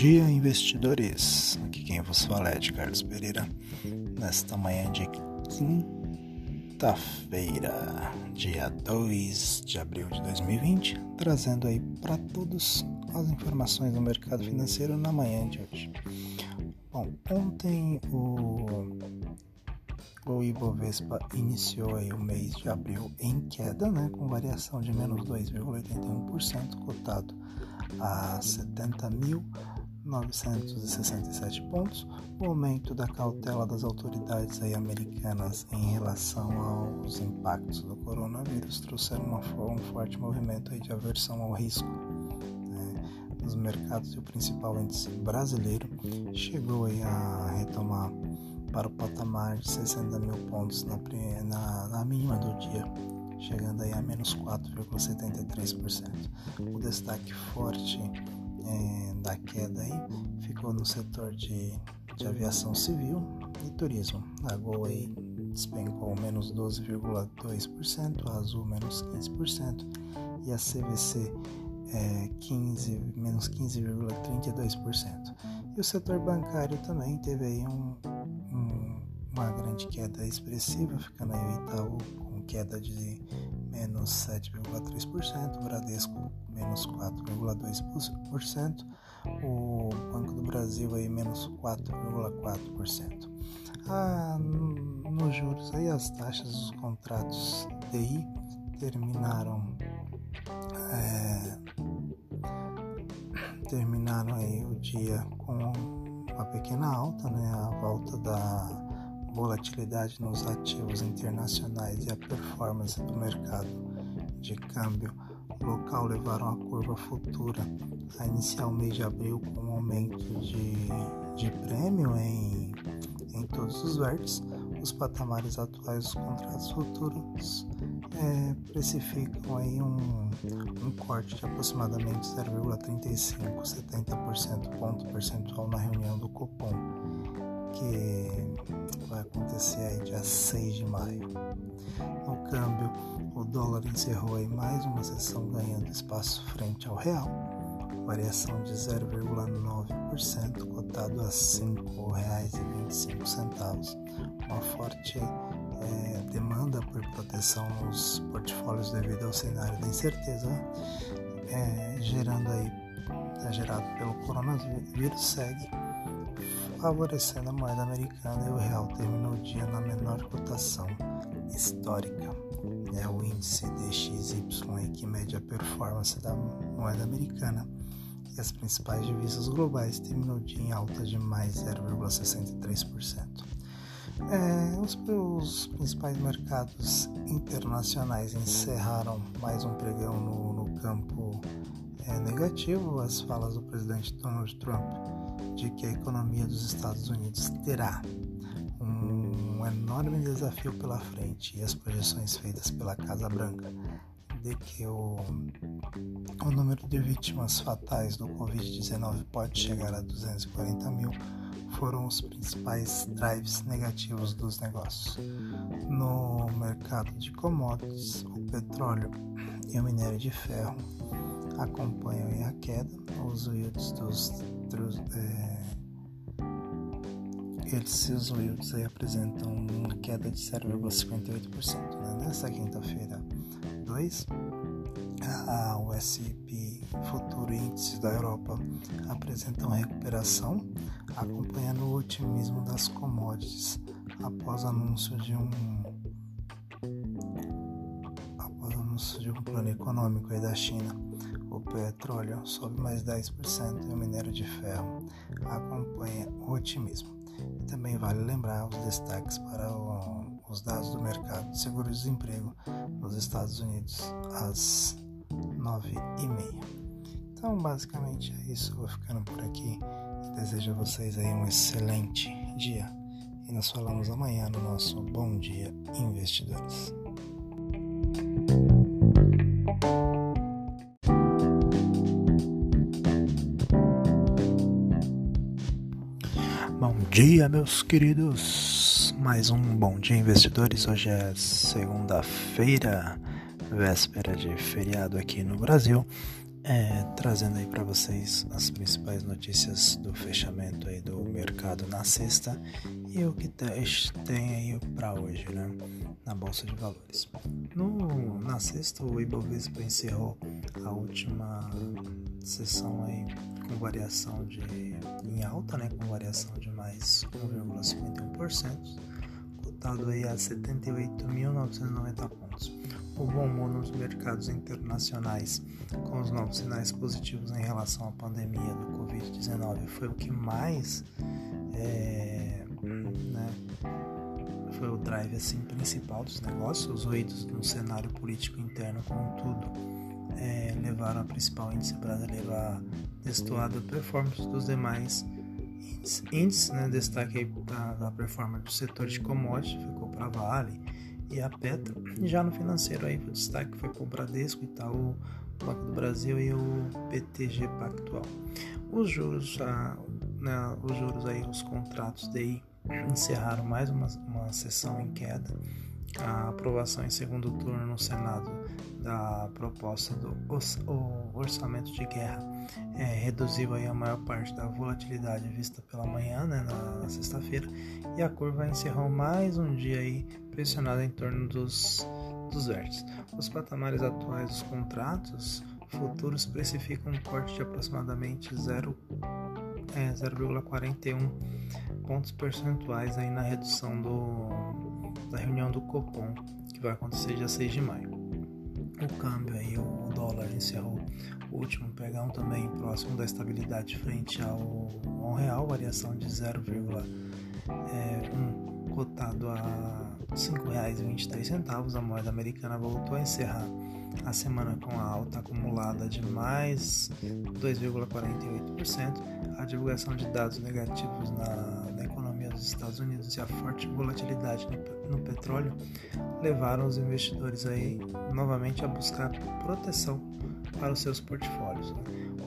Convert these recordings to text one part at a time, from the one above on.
dia, investidores. Aqui quem vos fala é de Carlos Pereira. Nesta manhã de quinta-feira, dia 2 de abril de 2020, trazendo aí para todos as informações do mercado financeiro na manhã de hoje. Bom, ontem o o Ibovespa iniciou aí o mês de abril em queda, né, com variação de menos 2,81%, cotado a 70.967 pontos. O aumento da cautela das autoridades aí americanas em relação aos impactos do coronavírus trouxeram uma, um forte movimento aí de aversão ao risco né, nos mercados e o principal índice brasileiro chegou aí a retomar para o patamar de 60 mil pontos na, na, na mínima do dia, chegando aí a menos 4,73%. O destaque forte é, da queda aí ficou no setor de, de aviação civil e turismo. A Gol aí despencou menos 12,2%, a Azul menos 15% e a CVC é, 15, menos 15,32%. E o setor bancário também teve aí um, uma grande queda expressiva, ficando aí o Itaú queda de menos 7,3%, o Bradesco menos 4,2%, o Banco do Brasil aí menos 4,4%. Ah, nos juros aí as taxas dos contratos DI terminaram é, terminaram aí o dia com uma pequena alta, né, a volta da volatilidade nos ativos internacionais e a performance do mercado de câmbio local levaram a curva futura a iniciar o mês de abril com um aumento de, de prêmio em, em todos os vértices. Os patamares atuais dos contratos futuros é, precificam aí um, um corte de aproximadamente 0,35-70% ponto percentual na reunião do Copom, que vai acontecer aí dia 6 de maio. No câmbio, o dólar encerrou aí mais uma sessão ganhando espaço frente ao real, variação de 0,9%, cotado a R$ 5,25. Uma forte é, demanda por proteção nos portfólios devido ao cenário da incerteza, é, gerando aí, é gerado pelo coronavírus, segue favorecendo a moeda americana e o real terminou o dia na menor cotação histórica. É o índice DXY que mede a performance da moeda americana e as principais divisas globais terminou o dia em alta de mais 0,63%. É, os, os, principais mercados internacionais encerraram mais um pregão no, no campo é, negativo. As falas do presidente Donald Trump de que a economia dos Estados Unidos terá um enorme desafio pela frente e as projeções feitas pela Casa Branca de que o, o número de vítimas fatais do Covid-19 pode chegar a 240 mil foram os principais drives negativos dos negócios. No mercado de commodities, o petróleo e o minério de ferro acompanham a queda, os yields dos, é, esses yields aí apresentam uma queda de 0,58%. Né? Nessa quinta-feira 2, a, o S&P Futuro Índice da Europa apresentam recuperação, acompanhando o otimismo das commodities após anúncio de um após anúncio de um plano econômico da China o petróleo sobe mais 10% e o minério de ferro acompanha o otimismo. E também vale lembrar os destaques para o, os dados do mercado de seguro-desemprego nos Estados Unidos às 9h30. Então, basicamente é isso. Vou ficando por aqui desejo a vocês aí um excelente dia. E nós falamos amanhã no nosso Bom Dia Investidores. Dia, meus queridos. Mais um bom dia, investidores. Hoje é segunda-feira, véspera de feriado aqui no Brasil. É, trazendo aí para vocês as principais notícias do fechamento aí do mercado na sexta e o que tem aí para hoje, né, na bolsa de valores. No, na sexta o Ibovespa encerrou a última sessão aí com variação de em alta, né, com variação de mais 1,51%, cotado aí a 78.990 pontos o bom humor nos mercados internacionais, com os novos sinais positivos em relação à pandemia do Covid-19, foi o que mais é, né, foi o drive assim, principal dos negócios. Os ruídos no cenário político interno, contudo, é, levaram a principal índice brasileiro a destoar da performance dos demais índices. Né, destaque da, da performance do setor de commodities, ficou para Vale e a Petro. Já no financeiro aí o destaque foi para o Bradesco, Itaú, Banco do Brasil e o PTG Pactual. Os juros, a, né, os juros aí, os contratos DI encerraram mais uma, uma sessão em queda. A aprovação em segundo turno no Senado da proposta do orçamento de guerra é, reduziu aí a maior parte da volatilidade vista pela manhã, né, na, sexta-feira, e a curva encerrou mais um dia aí pressionada em torno dos, dos vértices. Os patamares atuais dos contratos futuros precificam um corte de aproximadamente 0,41 é, pontos percentuais aí na redução do, da reunião do Copom, que vai acontecer dia 6 de maio. O câmbio aí, o dólar encerrou o último pregão também próximo da estabilidade frente ao, ao real, variação de 0,1 cotado a R$ 5,23, a moeda americana voltou a encerrar a semana com a alta acumulada de mais 2,48%. A divulgação de dados negativos na, dos Estados Unidos e a forte volatilidade no, petróleo levaram os investidores aí novamente a buscar proteção para os seus portfólios.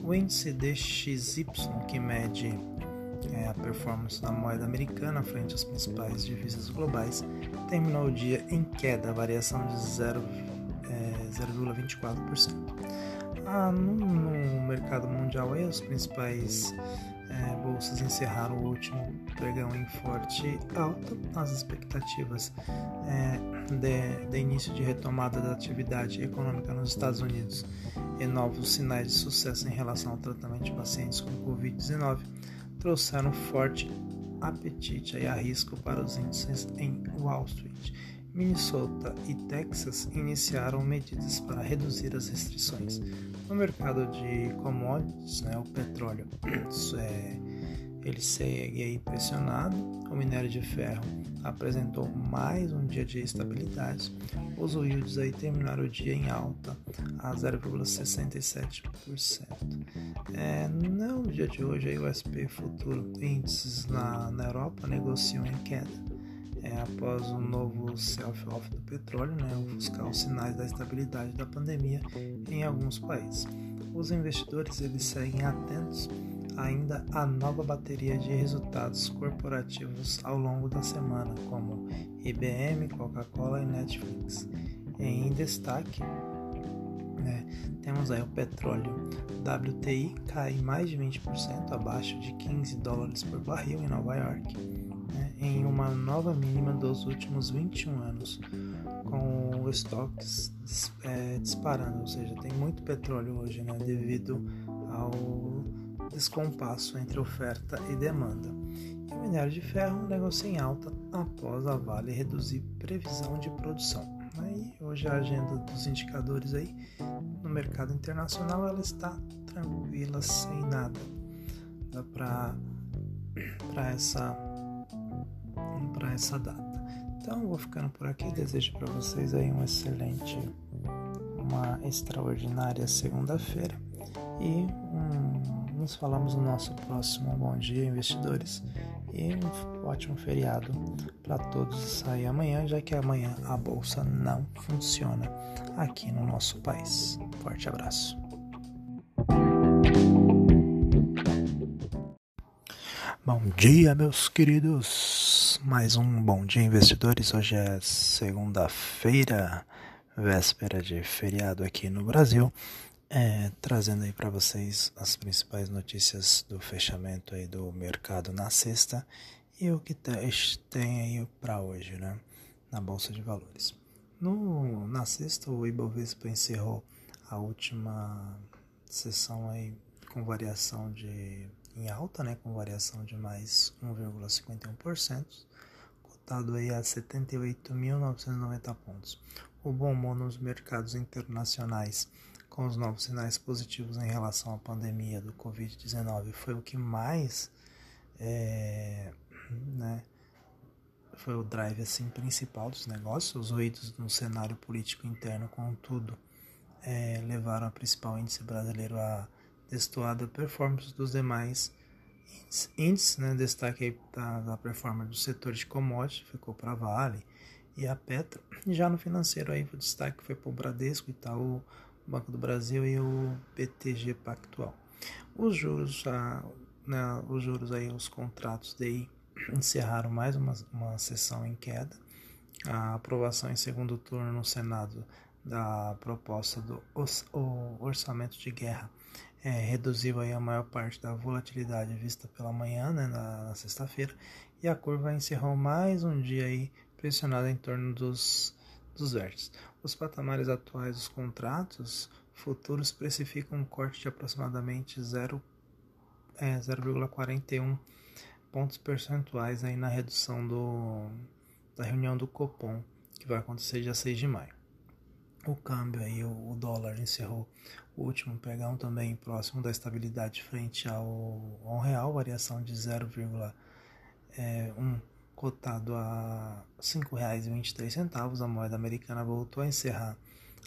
O índice DXY, que mede é, a performance da moeda americana frente às principais divisas globais, terminou o dia em queda, variação de 0,24%. É, ah, no, no, mercado mundial, aí, as principais é, bolsas encerraram o último pregão em forte alta. As expectativas é, de, de, início de retomada da atividade econômica nos Estados Unidos e novos sinais de sucesso em relação ao tratamento de pacientes com Covid-19 trouxeram forte apetite e arrisco para os índices em Wall Street. Minnesota e Texas iniciaram medidas para reduzir as restrições. No mercado de commodities, né, o petróleo é, ele segue pressionado. O minério de ferro apresentou mais um dia de estabilidade. Os yields aí terminaram o dia em alta a 0,67%. É, no dia de hoje aí, o SP futuro índices na, na Europa negociam em queda é, após o novo self-off do petróleo, né, buscar os sinais da estabilidade da pandemia em alguns países. Os investidores eles seguem atentos ainda à nova bateria de resultados corporativos ao longo da semana, como IBM, Coca-Cola e Netflix. Em destaque, né, temos aí o petróleo WTI cai mais de 20% abaixo de 15 dólares por barril em Nova York em uma nova mínima dos últimos 21 anos, com estoques é, disparando, ou seja, tem muito petróleo hoje, né, devido ao descompasso entre oferta e demanda. E o minério de ferro negocia em alta após a Vale reduzir previsão de produção. Aí, hoje a agenda dos indicadores aí no mercado internacional ela está tranquila, sem nada. Dá para essa para essa data. Então vou ficando por aqui, desejo para vocês aí um excelente, uma extraordinária segunda-feira e um, nos falamos no nosso próximo Bom Dia Investidores e um ótimo feriado para todos sair amanhã, já que amanhã a bolsa não funciona aqui no nosso país. Forte abraço. Bom dia, meus queridos. Mais um bom dia, investidores. Hoje é segunda-feira, véspera de feriado aqui no Brasil. É, trazendo aí para vocês as principais notícias do fechamento aí do mercado na sexta e o que tem aí para hoje, né, na bolsa de valores. No na sexta o Ibovespa encerrou a última sessão aí com variação de em alta, né, com variação de mais 1,51%, cotado aí a 78.990 pontos. O bom humor nos mercados internacionais com os novos sinais positivos em relação à pandemia do Covid-19 foi o que mais é, né, foi o drive assim principal dos negócios. Os ruídos no cenário político interno, contudo, é, levaram a principal índice brasileiro a destoada performance dos demais índices, né? Destaque da, da performance do setor de commodities, ficou para a Vale e a Petro. Já no financeiro aí o destaque foi para o Bradesco, Itaú, Banco do Brasil e o BTG Pactual. Os juros, a, né, os juros aí, os contratos DI encerraram mais uma, uma sessão em queda. A aprovação em segundo turno no Senado da proposta do orçamento de guerra é, reduziu aí a maior parte da volatilidade vista pela manhã, né, na, na sexta-feira, e a curva encerrou mais um dia aí pressionada em torno dos, dos vértices. Os patamares atuais dos contratos futuros precificam um corte de aproximadamente 0,41 é, pontos percentuais aí na redução do, da reunião do Copom, que vai acontecer dia 6 de maio. O câmbio aí, o, dólar encerrou o último pregão também próximo da estabilidade frente ao, ao real, variação de 0,1 cotado a R$ 5,23, a moeda americana voltou a encerrar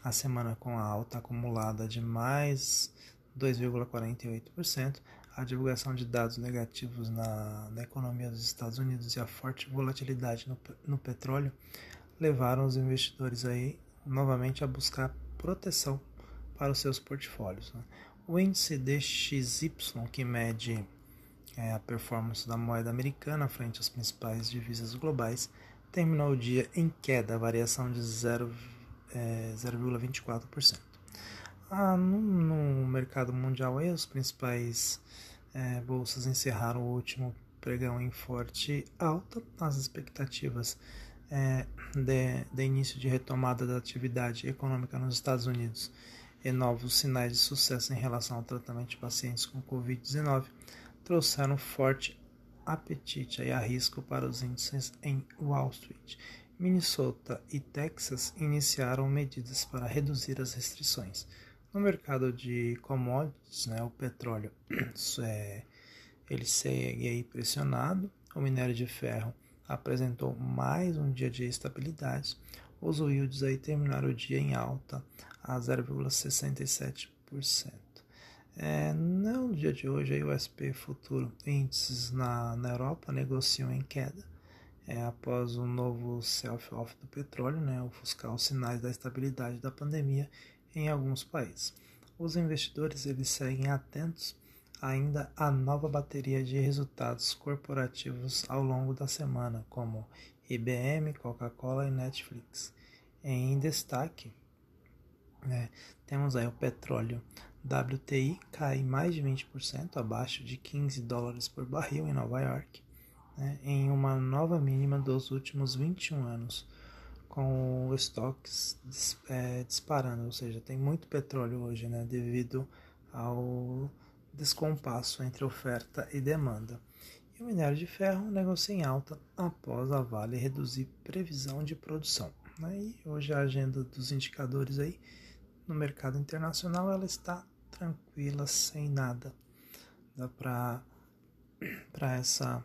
a semana com a alta acumulada de mais 2,48%. A divulgação de dados negativos na, na, economia dos Estados Unidos e a forte volatilidade no, no petróleo levaram os investidores aí novamente a buscar proteção para os seus portfólios. Né? O índice DXY, que mede é, a performance da moeda americana frente às principais divisas globais, terminou o dia em queda, variação de 0,24%. É, ah, no, no, mercado mundial, aí, as principais é, bolsas encerraram o último pregão em forte alta. As expectativas é, de, de início de retomada da atividade econômica nos Estados Unidos e novos sinais de sucesso em relação ao tratamento de pacientes com Covid-19 trouxeram forte apetite e risco para os índices em Wall Street. Minnesota e Texas iniciaram medidas para reduzir as restrições. No mercado de commodities, né, o petróleo é, ele segue aí pressionado, o minério de ferro apresentou mais um dia de estabilidade, os yields aí terminaram o dia em alta a 0,67%. É, no dia de hoje, aí, o SP Futuro índices na, na Europa negociam em queda é, após o novo self-off do petróleo né, ofuscar os sinais da estabilidade da pandemia em alguns países. Os investidores eles seguem atentos ainda à nova bateria de resultados corporativos ao longo da semana, como IBM, Coca-Cola e Netflix. Em destaque, né, temos aí o petróleo WTI cai mais de 20%, abaixo de 15 dólares por barril em Nova York, né, em uma nova mínima dos últimos 21 anos, com estoques é, disparando, ou seja, tem muito petróleo hoje, né, devido ao descompasso entre oferta e demanda. E o minério de ferro negocia em alta após a Vale reduzir previsão de produção. E hoje a agenda dos indicadores aí no mercado internacional ela está tranquila, sem nada. Dá para para essa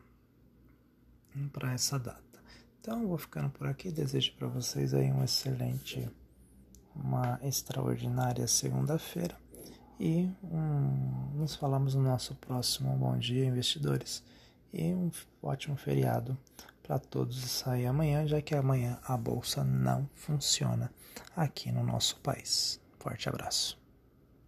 para essa data. Então, vou ficando por aqui. Desejo para vocês aí um excelente, uma extraordinária segunda-feira. E um, nos falamos no nosso próximo Bom Dia Investidores. E um ótimo feriado para todos sair amanhã, já que amanhã a bolsa não funciona aqui no nosso país. Forte abraço.